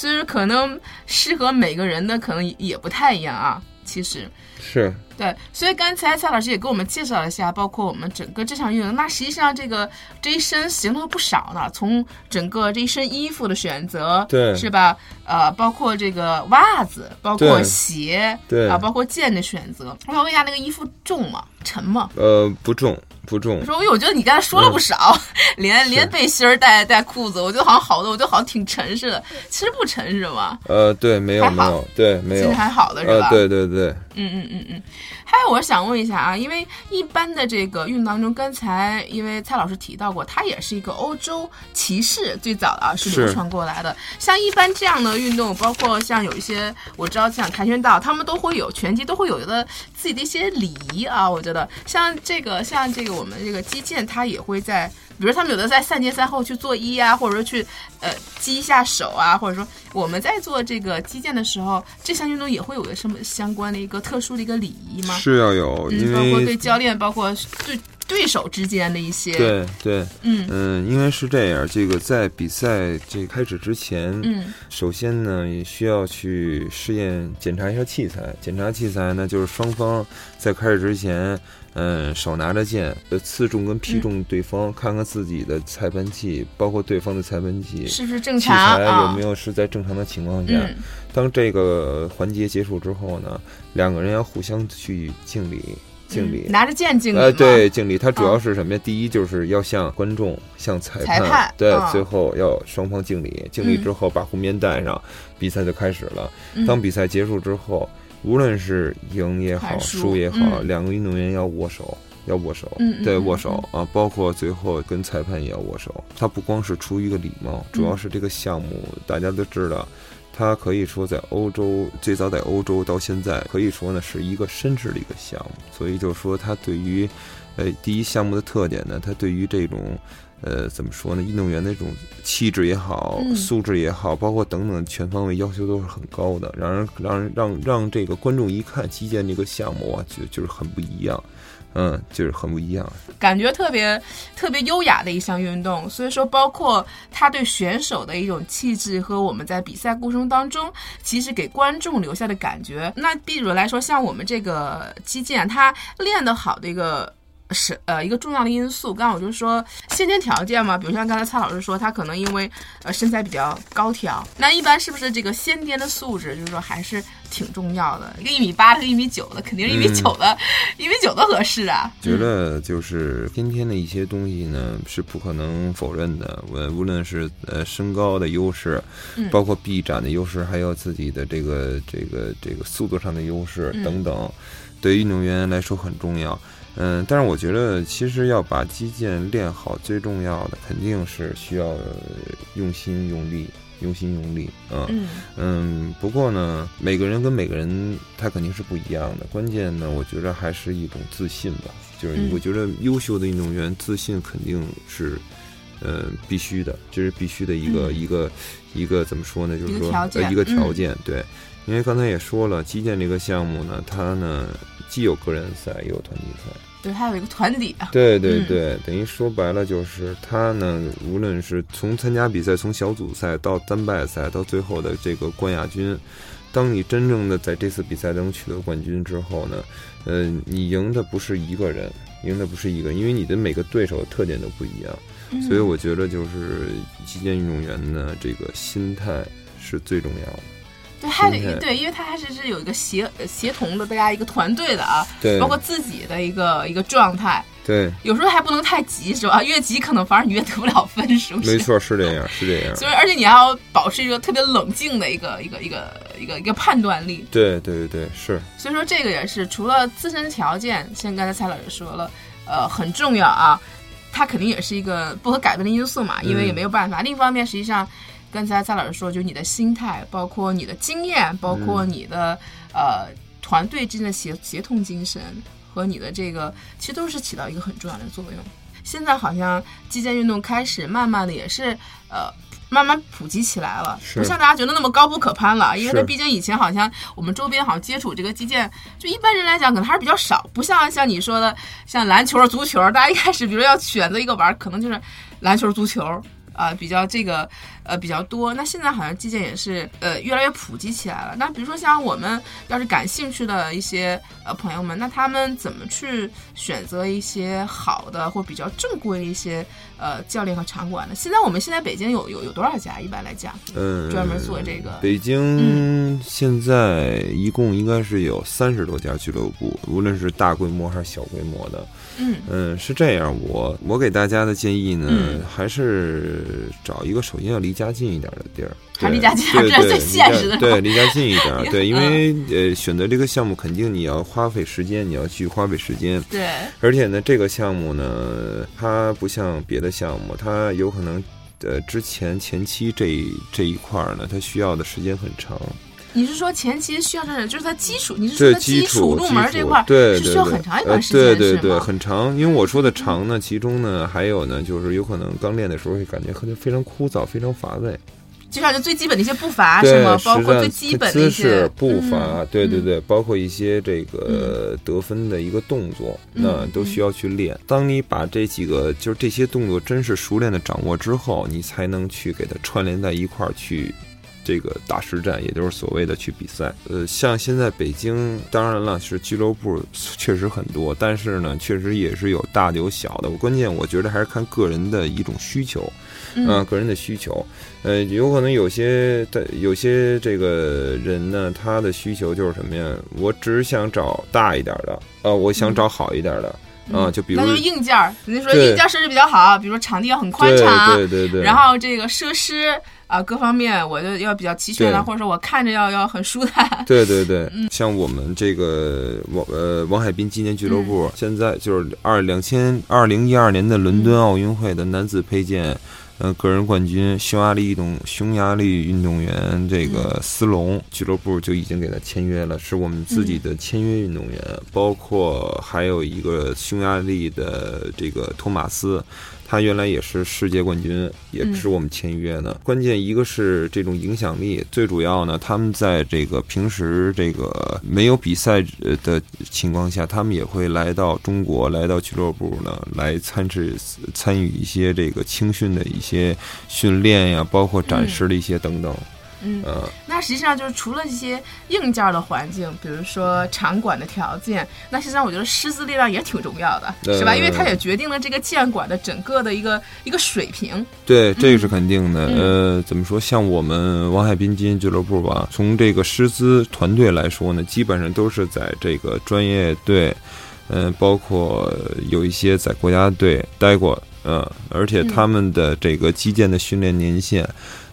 S1: 其实，可能适合每个人的可能也不太一样啊。其实
S2: 是
S1: 对，所以刚才蔡老师也给我们介绍了一下，包括我们整个这场运动。那实际上，这个这一身行动不少呢。从整个这一身衣服的选择，
S2: 对，
S1: 是吧？呃，包括这个袜子，包括鞋，
S2: 对
S1: 啊，包括剑的选择。我想问一下，那个衣服重吗？沉吗？
S2: 呃，不重。不重，
S1: 说，因为我觉得你刚才说了不少，(laughs) 连连背心儿带带裤子，我觉得好像好多，我觉得好像挺沉似的。其实不沉是吗？
S2: 呃，对，没有没有，对，没有，
S1: 其实还好的是吧？
S2: 对对对，
S1: 嗯嗯嗯嗯。还有，我想问一下啊，因为一般的这个运动当中，刚才因为蔡老师提到过，它也是一个欧洲骑士最早的啊是流传过来的。像一般这样的运动，包括像有一些我知道像跆拳道，他们都会有拳击，都会有的自己的一些礼仪啊。我觉得像这个，像这个我们这个击剑，它也会在。比如他们有的在赛前赛后去做揖啊，或者说去呃击一下手啊，或者说我们在做这个击剑的时候，这项运动也会有个什么相关的一个特殊的一个礼仪吗？
S2: 是要有，因为
S1: 包括对教练，包括对对手之间的一些。
S2: 对对，
S1: 嗯
S2: 嗯，因为是这样，这个在比赛这开始之前，
S1: 嗯，
S2: 首先呢也需要去试验检查一下器材，检查器材呢就是双方在开始之前。嗯，手拿着剑，呃，刺中跟劈中对方，看看自己的裁判器，包括对方的裁判器
S1: 是不是正常，
S2: 器材有没有是在正常的情况下。当这个环节结束之后呢，两个人要互相去敬礼，敬礼，
S1: 拿着剑敬礼。
S2: 呃，对，敬礼。它主要是什么呀？第一就是要向观众、向裁
S1: 判，
S2: 对，最后要双方敬礼。敬礼之后把红棉戴上，比赛就开始了。当比赛结束之后。无论是赢也好，输也好，两个运动员要握手，要握手，对，握手啊，包括最后跟裁判也要握手。他不光是出于一个礼貌，主要是这个项目大家都知道，他可以说在欧洲最早在欧洲到现在，可以说呢是一个绅士的一个项目。所以就说他对于，呃，第一项目的特点呢，他对于这种。呃，怎么说呢？运动员那种气质也好，素质也好，包括等等全方位要求都是很高的，让人让人让让这个观众一看击剑这个项目啊，就就是很不一样，嗯，就是很不一样，
S1: 感觉特别特别优雅的一项运动。所以说，包括他对选手的一种气质和我们在比赛过程当中，其实给观众留下的感觉。那比如来说，像我们这个击剑，他练得好的一个。是呃一个重要的因素。刚刚我就说先天条件嘛，比如像刚才蔡老师说，他可能因为呃身材比较高挑，那一般是不是这个先天的素质，就是说还是挺重要的？一个一米八的，一米九的，肯定是一米九的，一米九的合适啊。
S2: 觉得就是先天的一些东西呢是不可能否认的，我无论是呃身高的优势，包括臂展的优势，还有自己的这个这个这个速度上的优势等等，对于运动员来说很重要。嗯，但是我觉得，其实要把击剑练好，最重要的肯定是需要用心用力，用心用力。嗯嗯，不过呢，每个人跟每个人他肯定是不一样的。关键呢，我觉得还是一种自信吧。就是我觉得优秀的运动员自信肯定是，呃，必须的，这是必须的一个一个一个怎么说呢？就是说一个条件。对，因为刚才也说了，击剑这个项目呢，它呢既有个人赛，也有团体赛。
S1: 对，还有一个团体啊。
S2: 对对对，等于说白了就是他呢，无论是从参加比赛，从小组赛到单败赛，到最后的这个冠亚军，当你真正的在这次比赛中取得冠军之后呢，呃，你赢的不是一个人，赢的不是一个，因为你的每个对手特点都不一样，所以我觉得就是击剑运动员呢，这个心态是最重要的。
S1: 对，还得对，因为他还是是有一个协协同的，大家一个团队的啊，
S2: 对，
S1: 包括自己的一个一个状态，
S2: 对，
S1: 有时候还不能太急，是吧？越急可能反而你越得不了分是不是。
S2: 没错，是这样，是这样。
S1: 所以，而且你还要保持一个特别冷静的一个一个一个一个一个判断力。
S2: 对，对，对，对，是。
S1: 所以说，这个也是除了自身条件，像刚才蔡老师说了，呃，很重要啊，它肯定也是一个不可改变的因素嘛，因为也没有办法。另一方面，实际上。刚才蔡老师说，就是你的心态，包括你的经验，包括你的呃团队之间的协协同精神和你的这个，其实都是起到一个很重要的作用。现在好像击剑运动开始慢慢的也是呃慢慢普及起来了，不像大家觉得那么高不可攀了。因为它毕竟以前好像我们周边好像接触这个击剑，就一般人来讲可能还是比较少，不像像你说的像篮球、足球，大家一开始比如要选择一个玩，可能就是篮球、足球。啊，比较这个，呃，比较多。那现在好像击剑也是，呃，越来越普及起来了。那比如说像我们要是感兴趣的一些呃朋友们，那他们怎么去选择一些好的或比较正规一些呃教练和场馆呢？现在我们现在北京有有有多少家？一般来讲，
S2: 嗯，
S1: 专门做这个。
S2: 北京现在一共应该是有三十多家俱乐部，无论是大规模还是小规模的。
S1: 嗯
S2: 嗯，是这样，我我给大家的建议呢，还是找一个首先要离家近一点的地儿，
S1: 还离家近点，(laughs) 这是最现实的。
S2: 对，离家近一点，(laughs) 对，因为呃，选择这个项目肯定你要花费时间，你要去花费时间。
S1: 对，
S2: 而且呢，这个项目呢，它不像别的项目，它有可能呃之前前期这这一块呢，它需要的时间很长。
S1: 你是说前期需要这，就是它基础？你是说基础入门这块
S2: 是
S1: 需要很长一段时间，对
S2: 对对，很长。因为我说的长呢，其中呢还有呢，就是有可能刚练的时候会感觉非常枯燥，非常乏味。
S1: 就像就最基本的一些步伐是吗？包括最基本的
S2: 姿势、步伐，对对对，包括一些这个得分的一个动作，那都需要去练。当你把这几个就是这些动作真是熟练的掌握之后，你才能去给它串联在一块儿去。这个大实战，也就是所谓的去比赛。呃，像现在北京，当然了，是俱乐部确实很多，但是呢，确实也是有大的有小的。关键我觉得还是看个人的一种需求，
S1: 嗯，
S2: 个人的需求。呃，有可能有些的有些这个人呢，他的需求就是什么呀？我只想找大一点的，呃，我想找好一点的。啊，就比如
S1: 那就硬件儿，你说硬件设置比较好，比如说场地要很宽敞，
S2: 对对对，
S1: 然后这个设施啊各方面我就要比较齐全了，或者说我看着要要很舒坦。
S2: 对对对，像我们这个王呃王海滨纪念俱乐部，现在就是二两千二零一二年的伦敦奥运会的男子佩剑。呃，个人冠军匈牙利运动匈牙利运动员这个斯隆俱乐部就已经给他签约了，是我们自己的签约运动员，包括还有一个匈牙利的这个托马斯。他原来也是世界冠军，也是我们签约的。关键一个是这种影响力，最主要呢，他们在这个平时这个没有比赛的情况下，他们也会来到中国，来到俱乐部呢，来参持参与一些这个青训的一些训练呀，包括展示的一些等等。
S1: 嗯，那实际上就是除了一些硬件的环境，比如说场馆的条件，那实际上我觉得师资力量也挺重要的，是吧？因为它也决定了这个建馆的整个的一个一个水平。
S2: 对，这个是肯定的。呃，怎么说？像我们王海滨基金俱乐部吧，从这个师资团队来说呢，基本上都是在这个专业队，嗯，包括有一些在国家队待过，嗯，而且他们的这个基建的训练年限。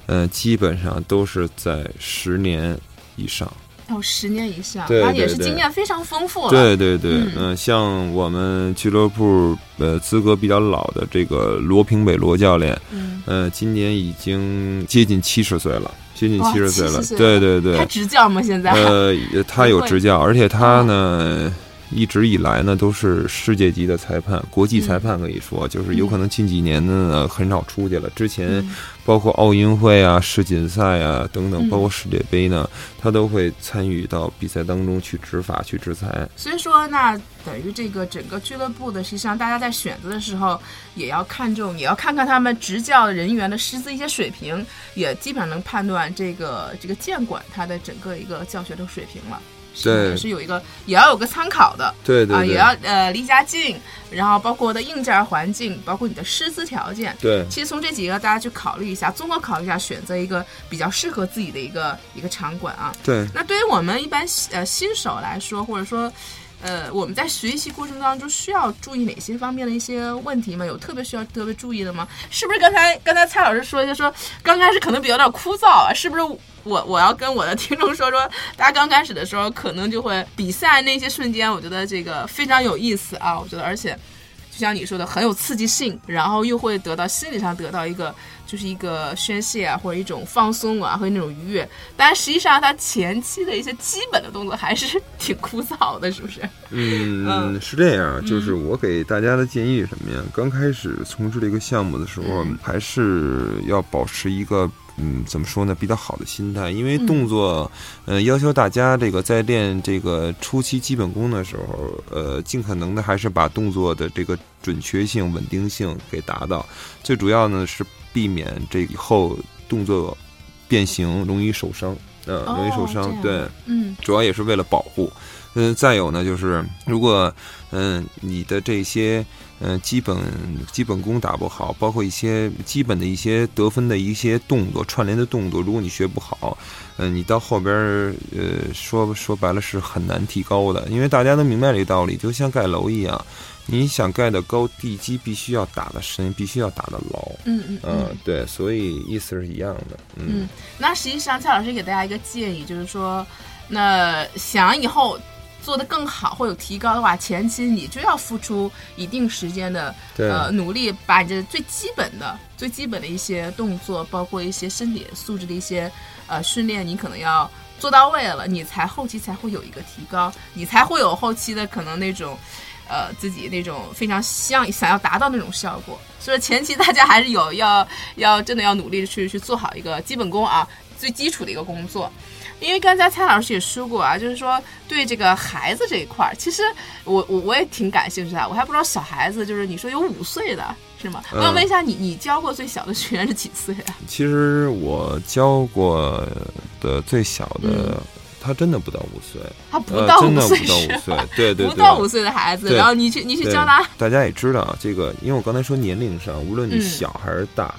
S2: 嗯，基本上都是在十年以上。
S1: 哦，十年以上，
S2: 那
S1: 也是经验非常丰富了。
S2: 对对对，嗯，像我们俱乐部呃资格比较老的这个罗平北罗教练，嗯，呃，今年已经接近七十岁了，接近七十岁了。对对对。
S1: 他执教吗？现在？
S2: 呃，他有执教，而且他呢。一直以来呢，都是世界级的裁判，国际裁判可以说，就是有可能近几年呢很少出去了。之前包括奥运会啊、世锦赛啊等等，包括世界杯呢，他都会参与到比赛当中去执法、去制裁。
S1: 所以说，那等于这个整个俱乐部的，实际上大家在选择的时候也要看重，也要看看他们执教人员的师资一些水平，也基本上能判断这个这个监管他的整个一个教学的水平了。
S2: 对，
S1: 是有一个，也要有个参考的。
S2: 对对，
S1: 啊，也要呃离家近，然后包括的硬件环境，包括你的师资条件。
S2: 对，
S1: 其实从这几个大家去考虑一下，综合考虑一下，选择一个比较适合自己的一个一个场馆啊。
S2: 对。
S1: 那对于我们一般呃新手来说，或者说呃我们在学习过程当中需要注意哪些方面的一些问题吗？有特别需要特别注意的吗？是不是刚才刚才蔡老师说一下说刚开始可能比较有点枯燥啊？是不是？我我要跟我的听众说说，大家刚开始的时候可能就会比赛那些瞬间，我觉得这个非常有意思啊！我觉得，而且就像你说的，很有刺激性，然后又会得到心理上得到一个就是一个宣泄啊，或者一种放松啊，或者那种愉悦。但实际上，它前期的一些基本的动作还是 (laughs) 挺枯燥的，是不是？
S2: 嗯，是这样。就是我给大家的建议什么呀？刚开始从事这个项目的时候，还是要保持一个。嗯，怎么说呢？比较好的心态，因为动作，呃，要求大家这个在练这个初期基本功的时候，呃，尽可能的还是把动作的这个准确性、稳定性给达到。最主要呢是避免这以后动作变形容易受伤，嗯，容易受伤。对，
S1: 嗯，
S2: 主要也是为了保护。嗯，再有呢就是，如果嗯你的这些。嗯，基本基本功打不好，包括一些基本的一些得分的一些动作串联的动作，如果你学不好，嗯，你到后边呃说说白了是很难提高的，因为大家都明白这个道理，就像盖楼一样，你想盖的高，地基必须要打的深，必须要打的牢。
S1: 嗯嗯
S2: 嗯，对，所以意思是一样的。
S1: 嗯，那实际上蔡老师给大家一个建议，就是说，那想以后。做得更好或有提高的话，前期你就要付出一定时间的呃努力，把你这最基本的、最基本的一些动作，包括一些身体素质的一些呃训练，你可能要做到位了，你才后期才会有一个提高，你才会有后期的可能那种呃自己那种非常想想要达到那种效果。所以前期大家还是有要要真的要努力的去去做好一个基本功啊，最基础的一个工作。因为刚才蔡老师也说过啊，就是说对这个孩子这一块儿，其实我我我也挺感兴趣的。我还不知道小孩子，就是你说有五岁的是吗？我想问一下你，你教过最小的学员是几岁啊？
S2: 其实我教过的最小的，他真的不到五岁，
S1: 他不到
S2: 五
S1: 岁，
S2: 不到五岁，对对对，
S1: 不到五岁的孩子，然后你去你去教他。
S2: 大家也知道这个，因为我刚才说年龄上，无论你小还是大，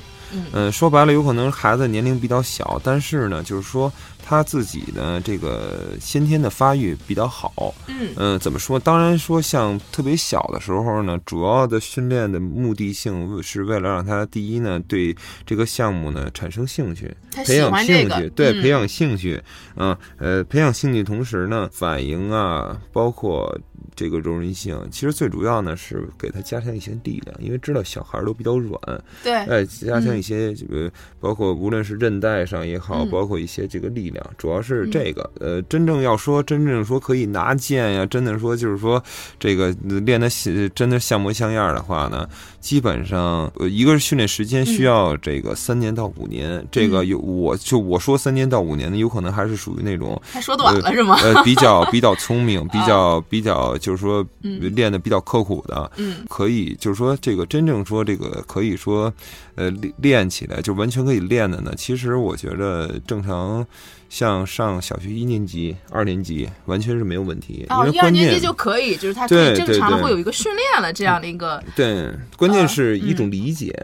S2: 嗯，说白了，有可能孩子年龄比较小，但是呢，就是说。他自己呢，这个先天的发育比较好，
S1: 嗯。
S2: 嗯，怎么说？当然说，像特别小的时候呢，主要的训练的目的性是为了让他第一呢，对这个项目呢产生兴趣，培养兴趣，对，培养兴趣，嗯呃，培养兴趣同时呢，反应啊，包括。这个柔韧性，其实最主要呢是给他加强一些力量，因为知道小孩都比较软，
S1: 对，
S2: 哎，加强一些这个，包括无论是韧带上也好，包括一些这个力量，主要是这个。呃，真正要说真正说可以拿剑呀，真的说就是说这个练的真的像模像样的话呢，基本上一个是训练时间需要这个三年到五年，这个有我就我说三年到五年呢，有可能还是属于那种
S1: 他说短了是吗？
S2: 呃，比较比较聪明，比 (laughs) 较比较。就是说，练的比较刻苦的，
S1: 嗯，
S2: 可以，就是说，这个真正说这个可以说，呃，练练起来，就完全可以练的呢？其实我觉得正常，像上小学一年级、二年级，完全是没有问题。
S1: 哦，
S2: 一二
S1: 年级就可以，就是他可以正常的会有一个训练了，这样的一个。
S2: 对，关键是一种理解。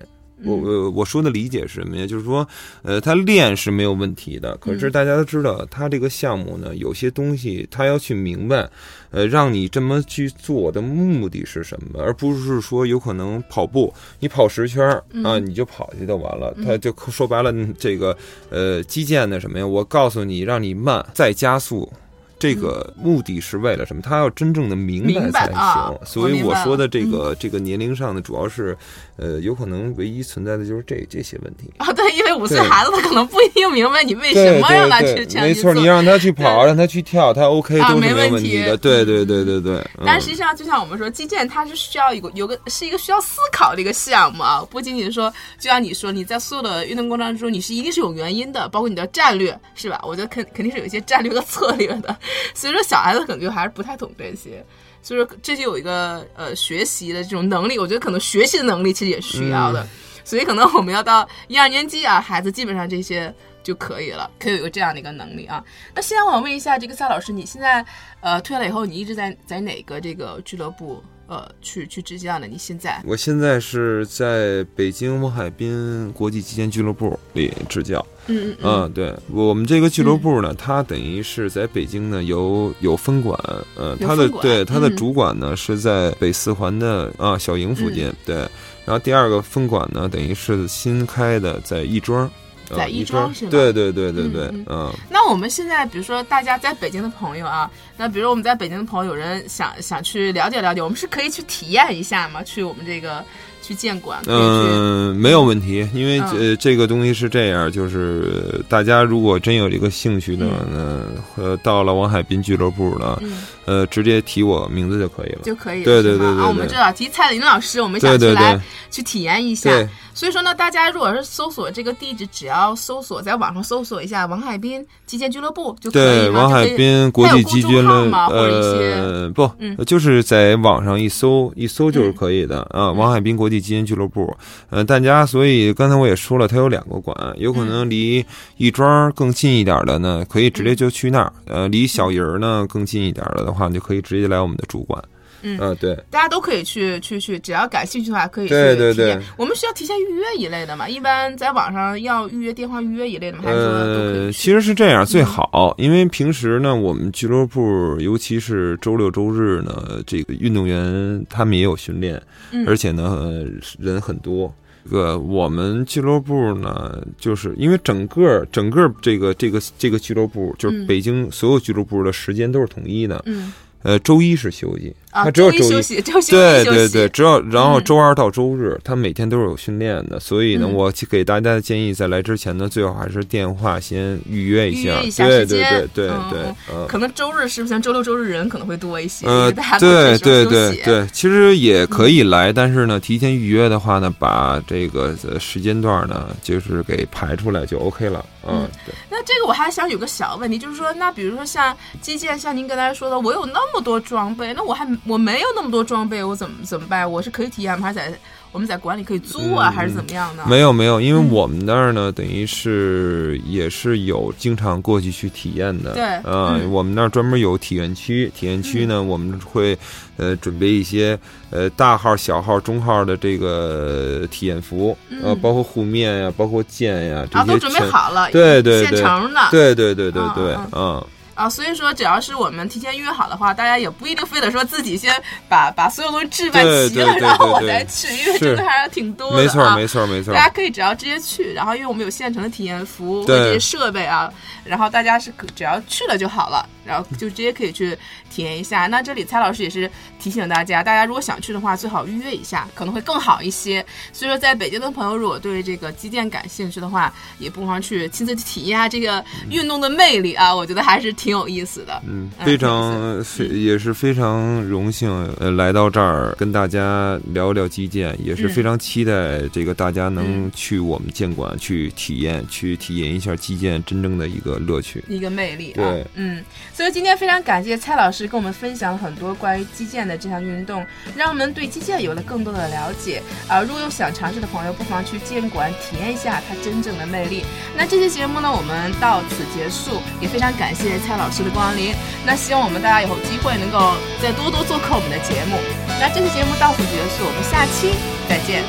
S2: 我我我说的理解是什么呀？就是说，呃，他练是没有问题的。可是大家都知道，他这个项目呢，有些东西他要去明白，呃，让你这么去做的目的是什么，而不是说有可能跑步，你跑十圈啊，你就跑去就完了。他就说白了，这个呃，击剑的什么呀？我告诉你，让你慢，再加速。这个目的是为了什么？他要真正的明白才行。所以我说的这个这个年龄上的，主要是，呃，有可能唯一存在的就是这这些问题
S1: 啊。对，因为五岁孩子他可能不一定明白你为什么让他去
S2: 没错，你让他去跑，让他去跳，他 OK 都是没问题的。对对对对对。
S1: 但实际上，就像我们说，击剑它是需要有个有个是一个需要思考的一个项目啊，不仅仅说，就像你说，你在所有的运动过程当中，你是一定是有原因的，包括你的战略，是吧？我觉得肯肯定是有一些战略和策略的。所以说，小孩子可能就还是不太懂这些，所以说这就有一个呃学习的这种能力，我觉得可能学习的能力其实也需要的，所以可能我们要到一二年级啊，孩子基本上这些就可以了，可以有一个这样的一个能力啊。那现在我想问一下，这个夏老师，你现在呃退了以后，你一直在在哪个这个俱乐部？呃，去去执教呢？你现在？
S2: 我现在是在北京王海滨国际击剑俱乐部里执教。
S1: 嗯嗯
S2: 嗯，对我们这个俱乐部呢，它等于是在北京呢有有分馆。呃，它的对它的主管呢是在北四环的啊小营附近。对，然后第二个分馆呢，等于是新开的在亦庄。
S1: 在亦庄是吗？
S2: 对对对对对，嗯。
S1: 那我们现在，比如说大家在北京的朋友啊，那比如我们在北京的朋友，有人想想去了解了解，我们是可以去体验一下吗？去我们这个。去建馆，
S2: 嗯，没有问题，因为呃，这个东西是这样，就是大家如果真有这个兴趣的，呢，呃，到了王海滨俱乐部了，呃，直接提我名字就可以了，
S1: 就可以，
S2: 对对对对，
S1: 啊，我们知道提蔡林老师，我们想去来去体验一下，所以说呢，大家如果是搜索这个地址，只要搜索在网上搜索一下王海滨击剑俱乐部就可以
S2: 对，王海滨国际击剑乐，呃，不，就是在网上一搜一搜就是可以。的啊，王海滨国。基因俱乐部，呃，大家，所以刚才我也说了，它有两个馆，有可能离亦庄更近一点的呢，可以直接就去那儿；呃，离小营儿呢更近一点了的话，就可以直接来我们的主馆。
S1: 嗯，
S2: 对，
S1: 大家都可以去去去，只要感兴趣的话，可以去
S2: 体验。
S1: 我们需要提前预约一类的嘛？一般在网上要预约电话预约一类的吗？还是说
S2: 呃，其实是这样最好，因为平时呢，我们俱乐部尤其是周六周日呢，这个运动员他们也有训练，而且呢人很多。这个我们俱乐部呢，就是因为整个整个这个这个这个俱乐部，就是北京所有俱乐部的时间都是统一的。
S1: 嗯。
S2: 呃，周一是休息，
S1: 他
S2: 只有周
S1: 一休息，
S2: 对对对，只要然后周二到周日，他每天都是有训练的，所以呢，我给大家的建议，在来之前呢，最好还是电话先预约一
S1: 下，
S2: 对对对对对，
S1: 可能周日是不是像周六周日人可能会多一些？
S2: 呃，对对对对，其实也可以来，但是呢，提前预约的话呢，把这个时间段呢，就是给排出来就 OK 了。嗯，对。
S1: 这个我还想有个小问题，就是说，那比如说像基建，像您刚才说的，我有那么多装备，那我还我没有那么多装备，我怎么怎么办？我是可以体验吗？还是在我们在馆里可以租啊，还是怎么样的？
S2: 没有没有，因为我们那儿呢，等于是也是有经常过去去体验的。
S1: 对，
S2: 啊，我们那儿专门有体验区，体验区呢，我们会呃准备一些呃大号、小号、中号的这个体验服，呃，包括护面呀，包括剑呀，这些
S1: 都准备好了，
S2: 对对
S1: 对，现成的，
S2: 对对对对对，嗯。
S1: 啊，所以说只要是我们提前约好的话，大家也不一定非得说自己先把把所有东西置办齐了，然后我再去，因为真的还是挺多的。
S2: 没错，没错，没错。
S1: 大家可以只要直接去，然后因为我们有现成的体验服务这些设备啊，然后大家是只要去了就好了，然后就直接可以去体验一下。那这里蔡老师也是提醒大家，大家如果想去的话，最好预约一下，可能会更好一些。所以说，在北京的朋友如果对这个击剑感兴趣的话，也不妨去亲自去体验一下这个运动的魅力啊，我觉得还是。挺有意思的。
S2: 嗯，非常非也是非常荣幸，呃，来到这儿跟大家聊聊击剑，也是非常期待这个大家能去我们剑馆去体验，去体验一下击剑真正的一个乐趣，
S1: 一个魅力。
S2: 对，
S1: 嗯，所以今天非常感谢蔡老师跟我们分享了很多关于击剑的这项运动，让我们对击剑有了更多的了解。啊，如果有想尝试的朋友，不妨去剑馆体验一下它真正的魅力。那这期节目呢，我们到此结束，也非常感谢蔡老师的光临。那希望我们大家以后机会能够再多多做客我们的节目。那这期节目到此结束，我们下期再见。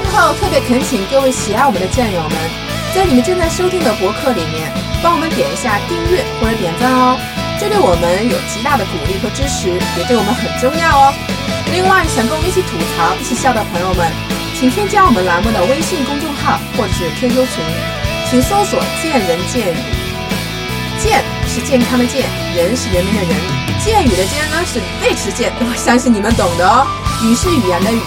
S1: 最后特别恳请各位喜爱我们的战友们，在你们正在收听的博客里面，帮我们点一下订阅或者点赞哦，这对我们有极大的鼓励和支持，也对我们很重要哦。另外，想跟我们一起吐槽、一起笑的朋友们，请添加我们栏目的微信公众号或者是 QQ 群，请搜索“见人见语”。健是健康的健，人是人民的人，剑语的健呢是背持剑，我相信你们懂的哦。语是语言的语。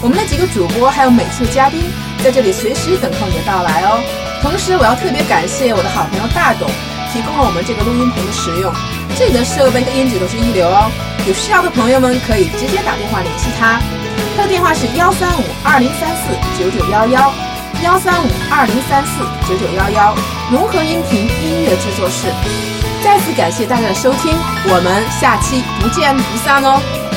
S1: 我们的几个主播还有每次嘉宾在这里随时等候你的到来哦。同时，我要特别感谢我的好朋友大董，提供了我们这个录音棚的使用，这里的设备和音质都是一流哦。有需要的朋友们可以直接打电话联系他，他的电话是幺三五二零三四九九幺幺，幺三五二零三四九九幺幺，融合音频音乐制作室。再次感谢大家的收听，我们下期不见不散哦。